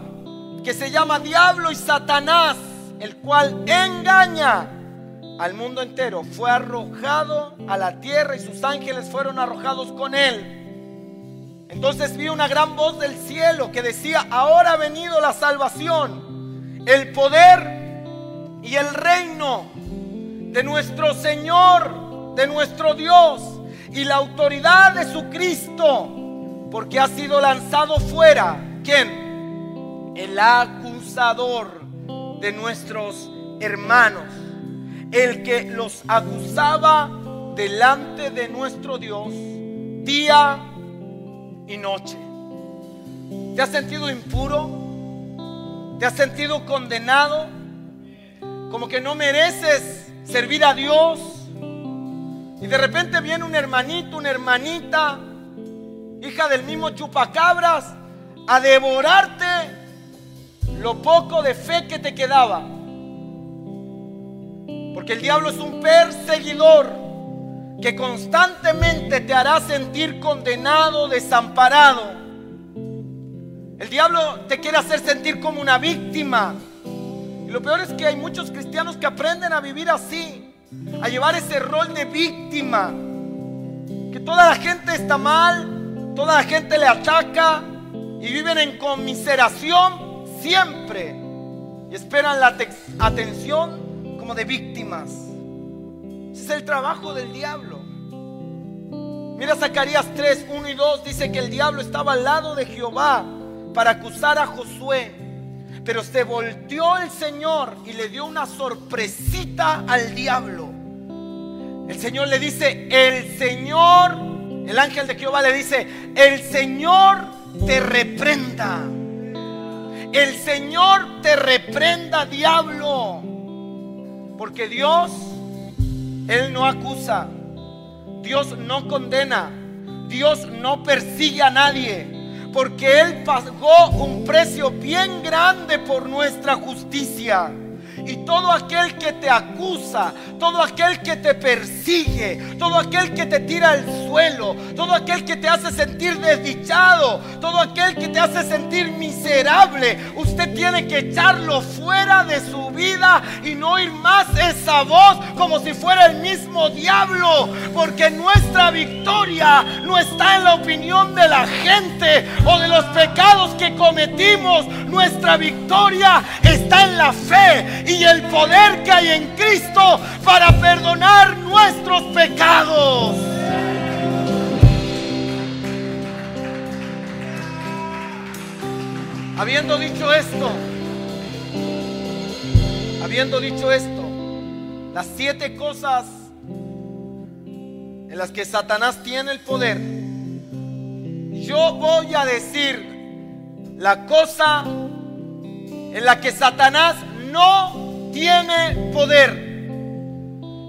Speaker 2: que se llama Diablo y Satanás, el cual engaña al mundo entero. Fue arrojado a la tierra y sus ángeles fueron arrojados con él. Entonces vi una gran voz del cielo que decía, ahora ha venido la salvación, el poder y el reino de nuestro Señor, de nuestro Dios y la autoridad de su Cristo, porque ha sido lanzado fuera, ¿quién? El acusador de nuestros hermanos, el que los acusaba delante de nuestro Dios día y noche. ¿Te has sentido impuro? ¿Te has sentido condenado? Como que no mereces servir a Dios. Y de repente viene un hermanito, una hermanita, hija del mismo chupacabras, a devorarte lo poco de fe que te quedaba. Porque el diablo es un perseguidor que constantemente te hará sentir condenado, desamparado. El diablo te quiere hacer sentir como una víctima. Y lo peor es que hay muchos cristianos que aprenden a vivir así, a llevar ese rol de víctima. Que toda la gente está mal, toda la gente le ataca y viven en conmiseración siempre. Y esperan la atención como de víctimas. Ese es el trabajo del diablo. Mira Zacarías 3, 1 y 2, dice que el diablo estaba al lado de Jehová para acusar a Josué. Pero se volteó el Señor y le dio una sorpresita al diablo. El Señor le dice, el Señor, el ángel de Jehová le dice, el Señor te reprenda. El Señor te reprenda, diablo. Porque Dios, Él no acusa. Dios no condena. Dios no persigue a nadie porque Él pagó un precio bien grande por nuestra justicia. Y todo aquel que te acusa, todo aquel que te persigue, todo aquel que te tira al suelo, todo aquel que te hace sentir desdichado, todo aquel que te hace sentir miserable, usted tiene que echarlo fuera de su vida y no oír más esa voz como si fuera el mismo diablo. Porque nuestra victoria no está en la opinión de la gente o de los pecados que cometimos. Nuestra victoria está en la fe el poder que hay en Cristo para perdonar nuestros pecados. Habiendo dicho esto, habiendo dicho esto, las siete cosas en las que Satanás tiene el poder, yo voy a decir la cosa en la que Satanás no tiene poder.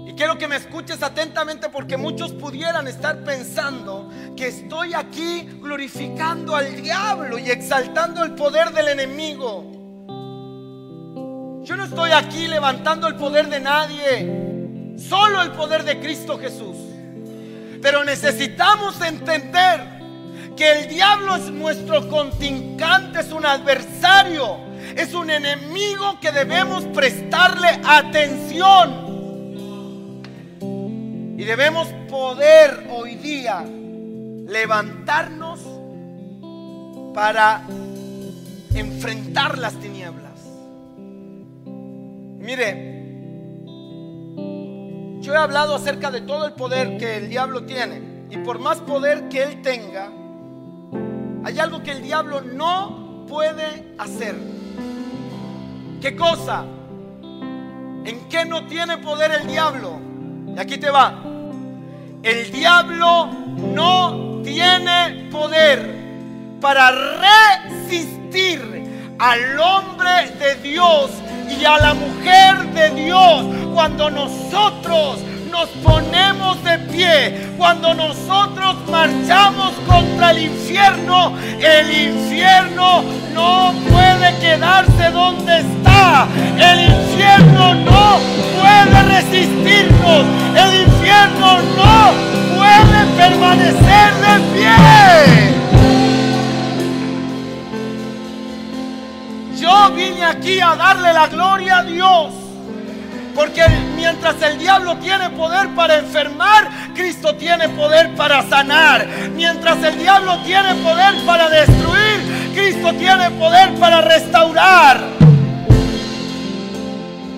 Speaker 2: Y quiero que me escuches atentamente porque muchos pudieran estar pensando que estoy aquí glorificando al diablo y exaltando el poder del enemigo. Yo no estoy aquí levantando el poder de nadie, solo el poder de Cristo Jesús. Pero necesitamos entender que el diablo es nuestro contingente, es un adversario es un enemigo que debemos prestarle atención. Y debemos poder hoy día levantarnos para enfrentar las tinieblas. Mire, yo he hablado acerca de todo el poder que el diablo tiene. Y por más poder que él tenga, hay algo que el diablo no puede hacer. ¿Qué cosa? ¿En qué no tiene poder el diablo? Y aquí te va. El diablo no tiene poder para resistir al hombre de Dios y a la mujer de Dios cuando nosotros nos ponemos de pie, cuando nosotros marchamos contra el infierno, el infierno no puede quedarse donde está. El infierno no puede resistirnos. El infierno no puede permanecer de pie. Yo vine aquí a darle la gloria a Dios. Porque mientras el diablo tiene poder para enfermar, Cristo tiene poder para sanar. Mientras el diablo tiene poder para destruir, Cristo tiene poder para restaurar.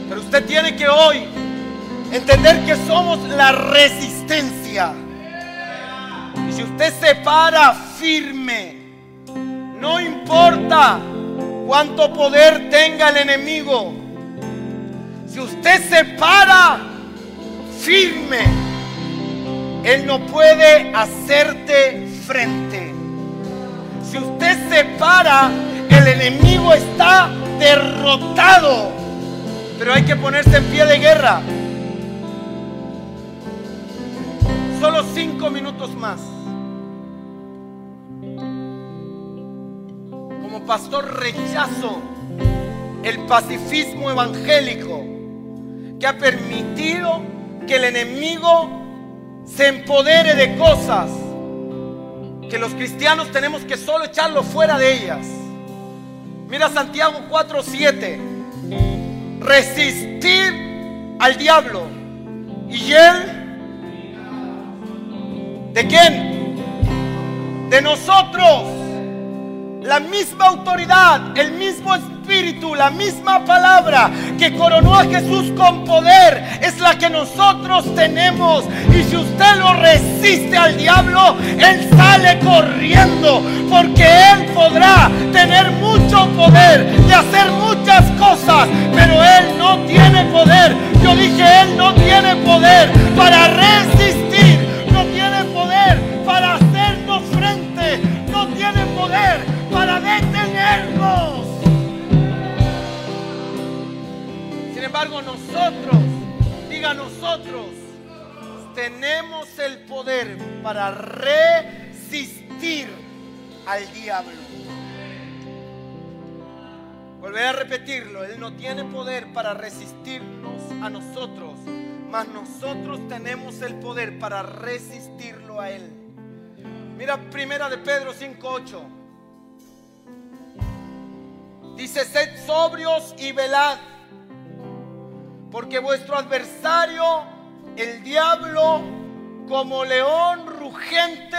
Speaker 2: Pero usted tiene que hoy entender que somos la resistencia. Y si usted se para firme, no importa cuánto poder tenga el enemigo, si usted se para firme, Él no puede hacerte frente. Si usted se para, el enemigo está derrotado. Pero hay que ponerse en pie de guerra. cinco minutos más. Como pastor rechazo el pacifismo evangélico que ha permitido que el enemigo se empodere de cosas que los cristianos tenemos que solo echarlo fuera de ellas. Mira Santiago 4:7. Resistir al diablo. ¿Y él? ¿De quién? De nosotros. La misma autoridad, el mismo espíritu, la misma palabra que coronó a Jesús con poder es la que nosotros tenemos. Y si usted lo resiste al diablo, él sale corriendo porque él podrá tener mucho poder de hacer muchas cosas, pero él no tiene poder. Yo dije, él no tiene poder para resistir, no tiene poder para hacernos frente, no tiene poder para detenernos. Sin embargo, nosotros, diga nosotros, tenemos el poder para resistir al diablo. Volveré a repetirlo, Él no tiene poder para resistirnos a nosotros, mas nosotros tenemos el poder para resistirlo a Él. Mira primera de Pedro 5.8. Dice, sed sobrios y velad, porque vuestro adversario, el diablo, como león rugente,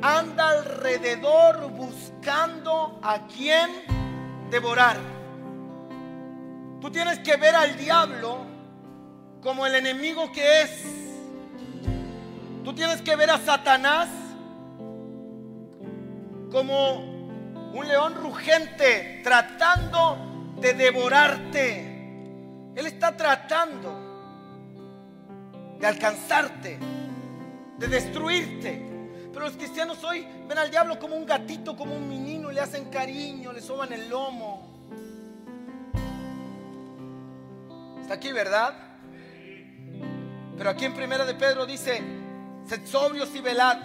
Speaker 2: anda alrededor buscando a quien devorar. Tú tienes que ver al diablo como el enemigo que es. Tú tienes que ver a Satanás como un león rugente tratando de devorarte. Él está tratando de alcanzarte, de destruirte. Pero los cristianos hoy ven al diablo como un gatito, como un menino, le hacen cariño, le soban el lomo. Está aquí, ¿verdad? Pero aquí en Primera de Pedro dice, sed sobrios y velad.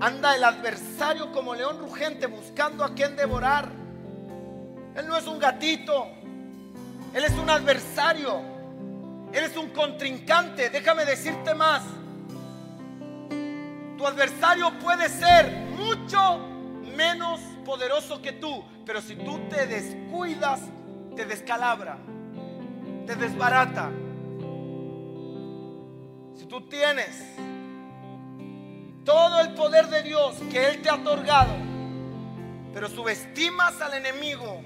Speaker 2: Anda el adversario como león rugente buscando a quien devorar. Él no es un gatito. Él es un adversario. Él es un contrincante. Déjame decirte más. Tu adversario puede ser mucho menos poderoso que tú. Pero si tú te descuidas, te descalabra. Te desbarata. Si tú tienes todo el poder de Dios que Él te ha otorgado, pero subestimas al enemigo,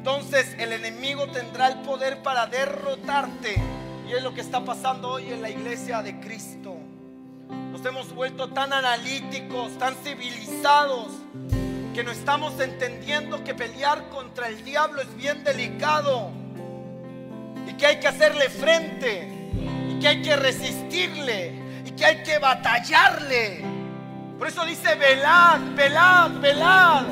Speaker 2: entonces el enemigo tendrá el poder para derrotarte. Y es lo que está pasando hoy en la iglesia de Cristo. Nos hemos vuelto tan analíticos, tan civilizados, que no estamos entendiendo que pelear contra el diablo es bien delicado y que hay que hacerle frente y que hay que resistirle y que hay que batallarle. Por eso dice, velad, velad, velad.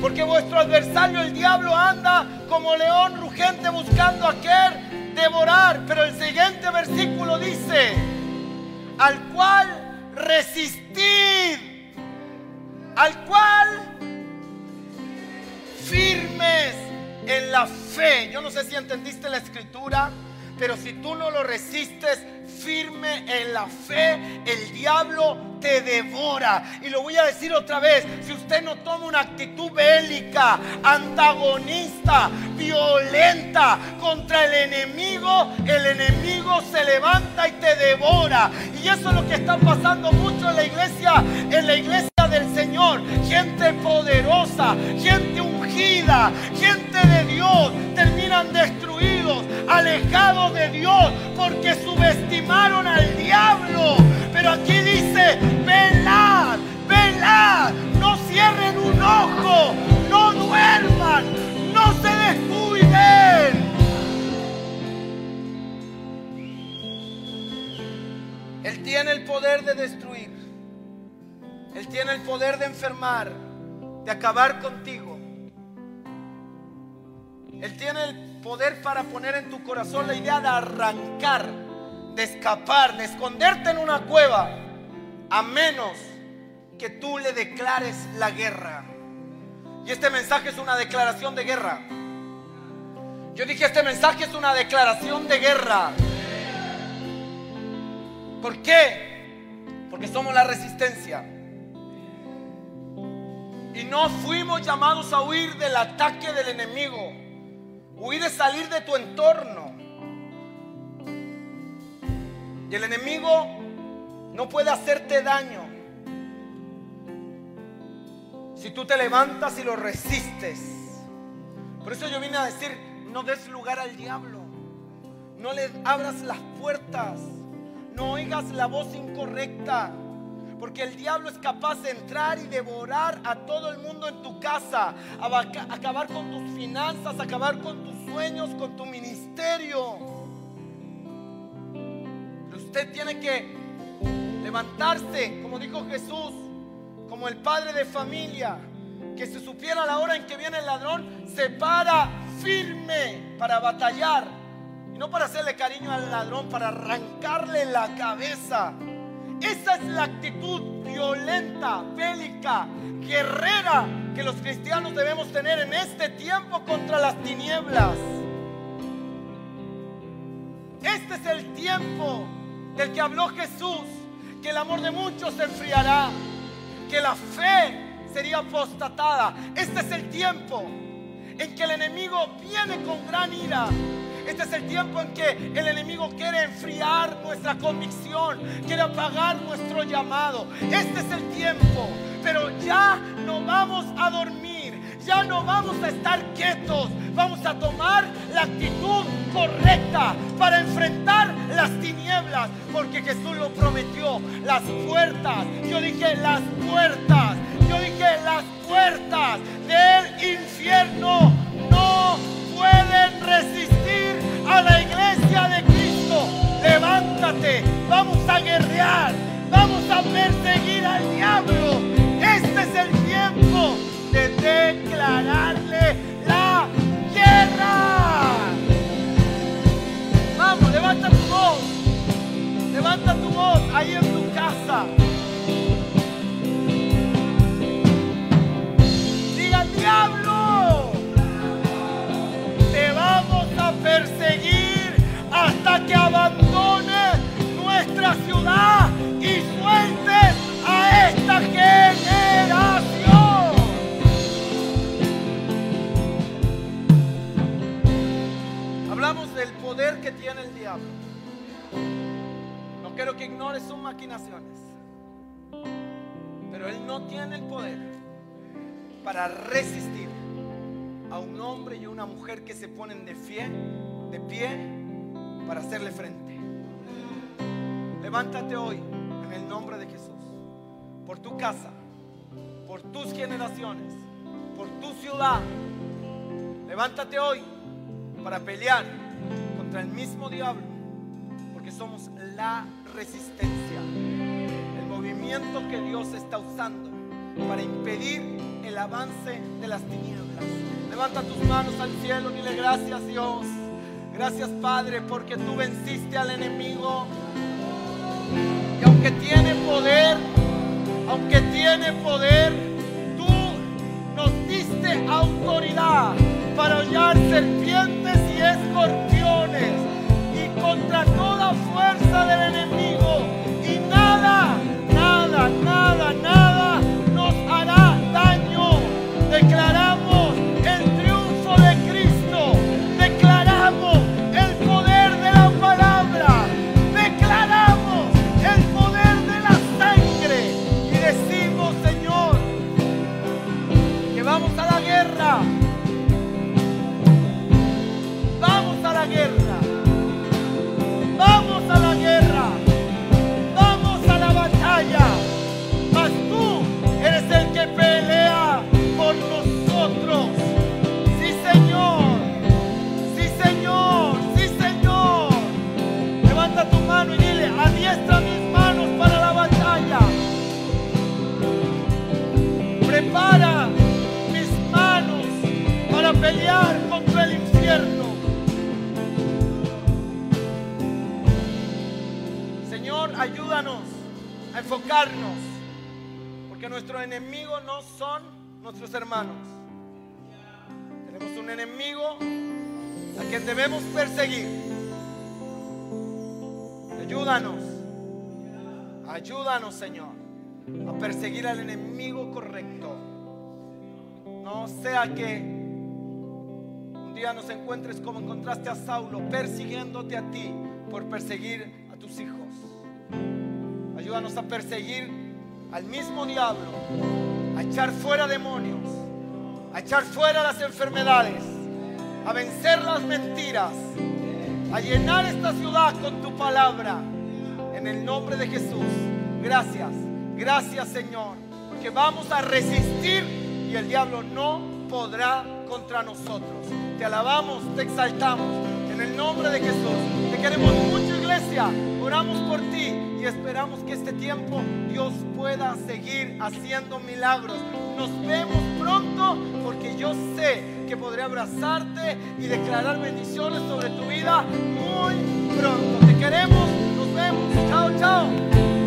Speaker 2: Porque vuestro adversario, el diablo, anda como león rugente buscando a qué devorar. Pero el siguiente versículo dice, al cual resistid, al cual firmes en la fe. Yo no sé si entendiste la escritura, pero si tú no lo resistes firme en la fe, el diablo te devora. Y lo voy a decir otra vez, si usted no toma una actitud bélica, antagonista, violenta contra el enemigo, el enemigo se levanta y te devora. Y eso es lo que está pasando mucho en la iglesia, en la iglesia Señor. Gente poderosa, gente ungida, gente de Dios, terminan destruidos, alejados de Dios, porque subestimaron al diablo. Pero aquí dice, velad, velad, no cierren un ojo, no duerman, no se descuiden. Él tiene el poder de destruir. Él tiene el poder de enfermar, de acabar contigo. Él tiene el poder para poner en tu corazón la idea de arrancar, de escapar, de esconderte en una cueva, a menos que tú le declares la guerra. Y este mensaje es una declaración de guerra. Yo dije, este mensaje es una declaración de guerra. ¿Por qué? Porque somos la resistencia. Y no fuimos llamados a huir del ataque del enemigo. Huir de salir de tu entorno. Y el enemigo no puede hacerte daño. Si tú te levantas y lo resistes. Por eso yo vine a decir, no des lugar al diablo. No le abras las puertas. No oigas la voz incorrecta. Porque el diablo es capaz de entrar y devorar a todo el mundo en tu casa, acabar con tus finanzas, acabar con tus sueños, con tu ministerio. Pero usted tiene que levantarse, como dijo Jesús, como el padre de familia, que se supiera la hora en que viene el ladrón, se para firme para batallar. Y no para hacerle cariño al ladrón, para arrancarle la cabeza. Esa es la actitud violenta, bélica, guerrera que los cristianos debemos tener en este tiempo contra las tinieblas. Este es el tiempo del que habló Jesús, que el amor de muchos se enfriará, que la fe sería apostatada. Este es el tiempo en que el enemigo viene con gran ira este es el tiempo en que el enemigo quiere enfriar nuestra convicción, quiere apagar nuestro llamado. Este es el tiempo, pero ya no vamos a dormir, ya no vamos a estar quietos, vamos a tomar la actitud correcta para enfrentar las tinieblas, porque Jesús lo prometió, las puertas, yo dije las puertas, yo dije las puertas del infierno no pueden resistir la iglesia de Cristo. Levántate, vamos a guerrear, vamos a perseguir al diablo. Este es el tiempo de declararle la guerra. Vamos, levanta tu voz. Levanta tu voz ahí en tu casa. No tiene el poder para resistir a un hombre y a una mujer que se ponen de pie, de pie para hacerle frente. Levántate hoy en el nombre de Jesús, por tu casa, por tus generaciones, por tu ciudad. Levántate hoy para pelear contra el mismo diablo, porque somos la resistencia, el movimiento que Dios está usando para impedir el avance de las tinieblas. Levanta tus manos al cielo, dile gracias Dios. Gracias Padre porque tú venciste al enemigo. Y aunque tiene poder, aunque tiene poder, tú nos diste autoridad para hollar serpientes y escorpiones y contra toda fuerza del enemigo. Y nada, nada, nada, nada. Declaramos nuestros hermanos. Tenemos un enemigo a quien debemos perseguir. Ayúdanos, ayúdanos Señor, a perseguir al enemigo correcto. No sea que un día nos encuentres como encontraste a Saulo, persiguiéndote a ti por perseguir a tus hijos. Ayúdanos a perseguir al mismo diablo, a echar fuera demonios, a echar fuera las enfermedades, a vencer las mentiras, a llenar esta ciudad con tu palabra. En el nombre de Jesús. Gracias, gracias Señor, porque vamos a resistir y el diablo no podrá contra nosotros. Te alabamos, te exaltamos en el nombre de Jesús. Te queremos mucho, iglesia. Oramos por ti y esperamos que este tiempo Dios pueda seguir haciendo milagros. Nos vemos pronto porque yo sé que podré abrazarte y declarar bendiciones sobre tu vida muy pronto. Te queremos, nos vemos. Chao, chao.